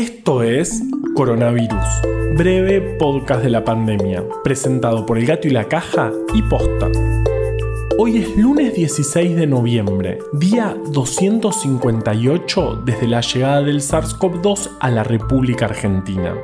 Esto es Coronavirus, breve podcast de la pandemia, presentado por El Gato y la Caja y Posta. Hoy es lunes 16 de noviembre, día 258 desde la llegada del SARS-CoV-2 a la República Argentina.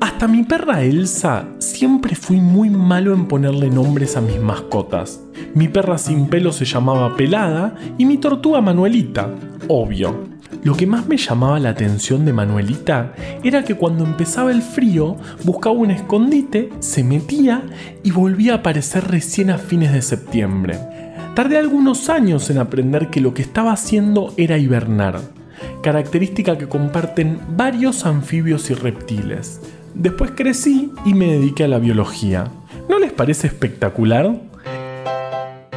Hasta mi perra Elsa siempre fui muy malo en ponerle nombres a mis mascotas. Mi perra sin pelo se llamaba Pelada y mi tortuga Manuelita, obvio. Lo que más me llamaba la atención de Manuelita era que cuando empezaba el frío buscaba un escondite, se metía y volvía a aparecer recién a fines de septiembre. Tardé algunos años en aprender que lo que estaba haciendo era hibernar, característica que comparten varios anfibios y reptiles. Después crecí y me dediqué a la biología. ¿No les parece espectacular?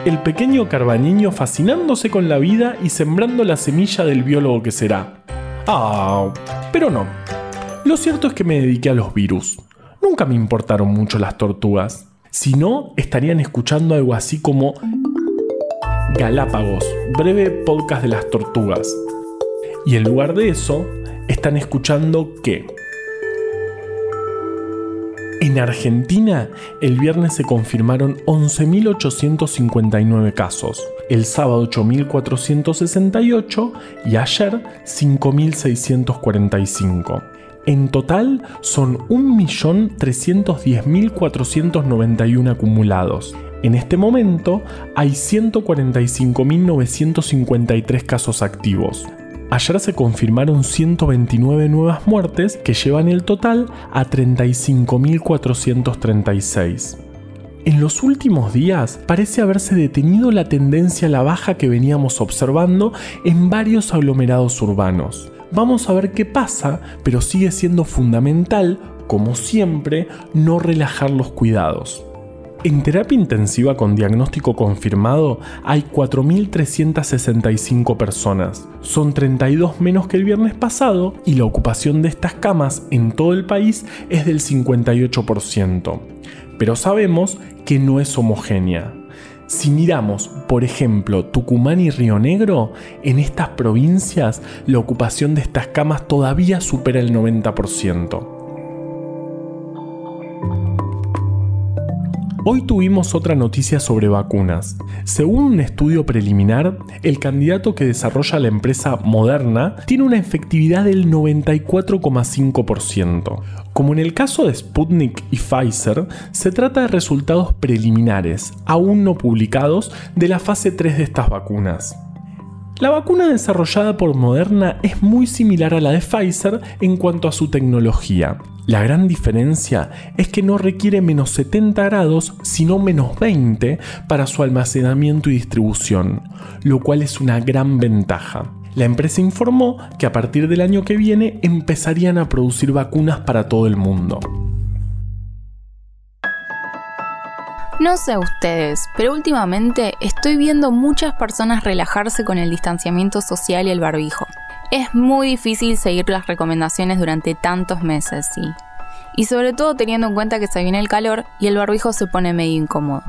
El pequeño Carbañiño fascinándose con la vida y sembrando la semilla del biólogo que será. Ah, pero no. Lo cierto es que me dediqué a los virus. Nunca me importaron mucho las tortugas. Si no, estarían escuchando algo así como Galápagos, breve podcast de las tortugas. Y en lugar de eso, están escuchando que en Argentina, el viernes se confirmaron 11.859 casos, el sábado 8.468 y ayer 5.645. En total son 1.310.491 acumulados. En este momento hay 145.953 casos activos, Ayer se confirmaron 129 nuevas muertes que llevan el total a 35.436. En los últimos días parece haberse detenido la tendencia a la baja que veníamos observando en varios aglomerados urbanos. Vamos a ver qué pasa, pero sigue siendo fundamental, como siempre, no relajar los cuidados. En terapia intensiva con diagnóstico confirmado hay 4.365 personas. Son 32 menos que el viernes pasado y la ocupación de estas camas en todo el país es del 58%. Pero sabemos que no es homogénea. Si miramos, por ejemplo, Tucumán y Río Negro, en estas provincias la ocupación de estas camas todavía supera el 90%. Hoy tuvimos otra noticia sobre vacunas. Según un estudio preliminar, el candidato que desarrolla la empresa Moderna tiene una efectividad del 94,5%. Como en el caso de Sputnik y Pfizer, se trata de resultados preliminares, aún no publicados, de la fase 3 de estas vacunas. La vacuna desarrollada por Moderna es muy similar a la de Pfizer en cuanto a su tecnología. La gran diferencia es que no requiere menos 70 grados, sino menos 20 para su almacenamiento y distribución, lo cual es una gran ventaja. La empresa informó que a partir del año que viene empezarían a producir vacunas para todo el mundo. No sé ustedes, pero últimamente estoy viendo muchas personas relajarse con el distanciamiento social y el barbijo. Es muy difícil seguir las recomendaciones durante tantos meses, sí. Y sobre todo teniendo en cuenta que se viene el calor y el barbijo se pone medio incómodo.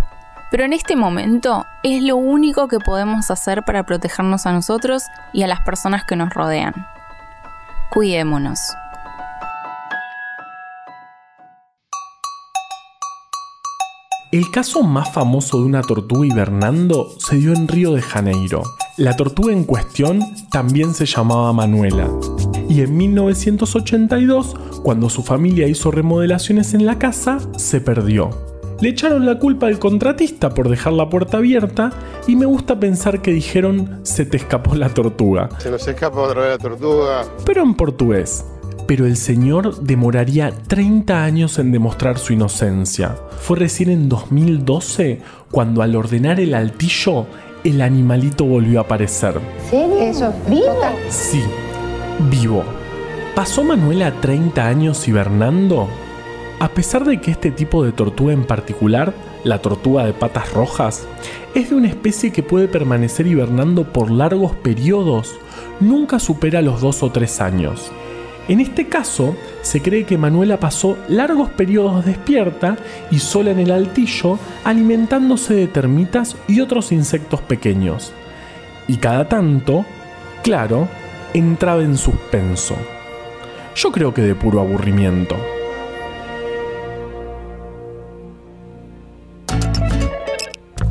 Pero en este momento es lo único que podemos hacer para protegernos a nosotros y a las personas que nos rodean. Cuidémonos. El caso más famoso de una tortuga hibernando se dio en Río de Janeiro. La tortuga en cuestión también se llamaba Manuela. Y en 1982, cuando su familia hizo remodelaciones en la casa, se perdió. Le echaron la culpa al contratista por dejar la puerta abierta y me gusta pensar que dijeron se te escapó la tortuga. Se nos escapó otra vez la tortuga. Pero en portugués pero el señor demoraría 30 años en demostrar su inocencia. Fue recién en 2012 cuando al ordenar el altillo, el animalito volvió a aparecer. ¿Serio? ¿Eso vivo? Sí, vivo. ¿Pasó Manuela 30 años hibernando? A pesar de que este tipo de tortuga en particular, la tortuga de patas rojas, es de una especie que puede permanecer hibernando por largos periodos, nunca supera los 2 o 3 años. En este caso, se cree que Manuela pasó largos periodos despierta y sola en el altillo, alimentándose de termitas y otros insectos pequeños. Y cada tanto, Claro, entraba en suspenso. Yo creo que de puro aburrimiento.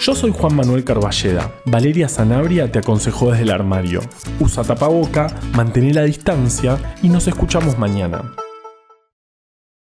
Yo soy Juan Manuel Carballeda. Valeria Sanabria te aconsejó desde el armario. Usa tapaboca, mantén la distancia y nos escuchamos mañana.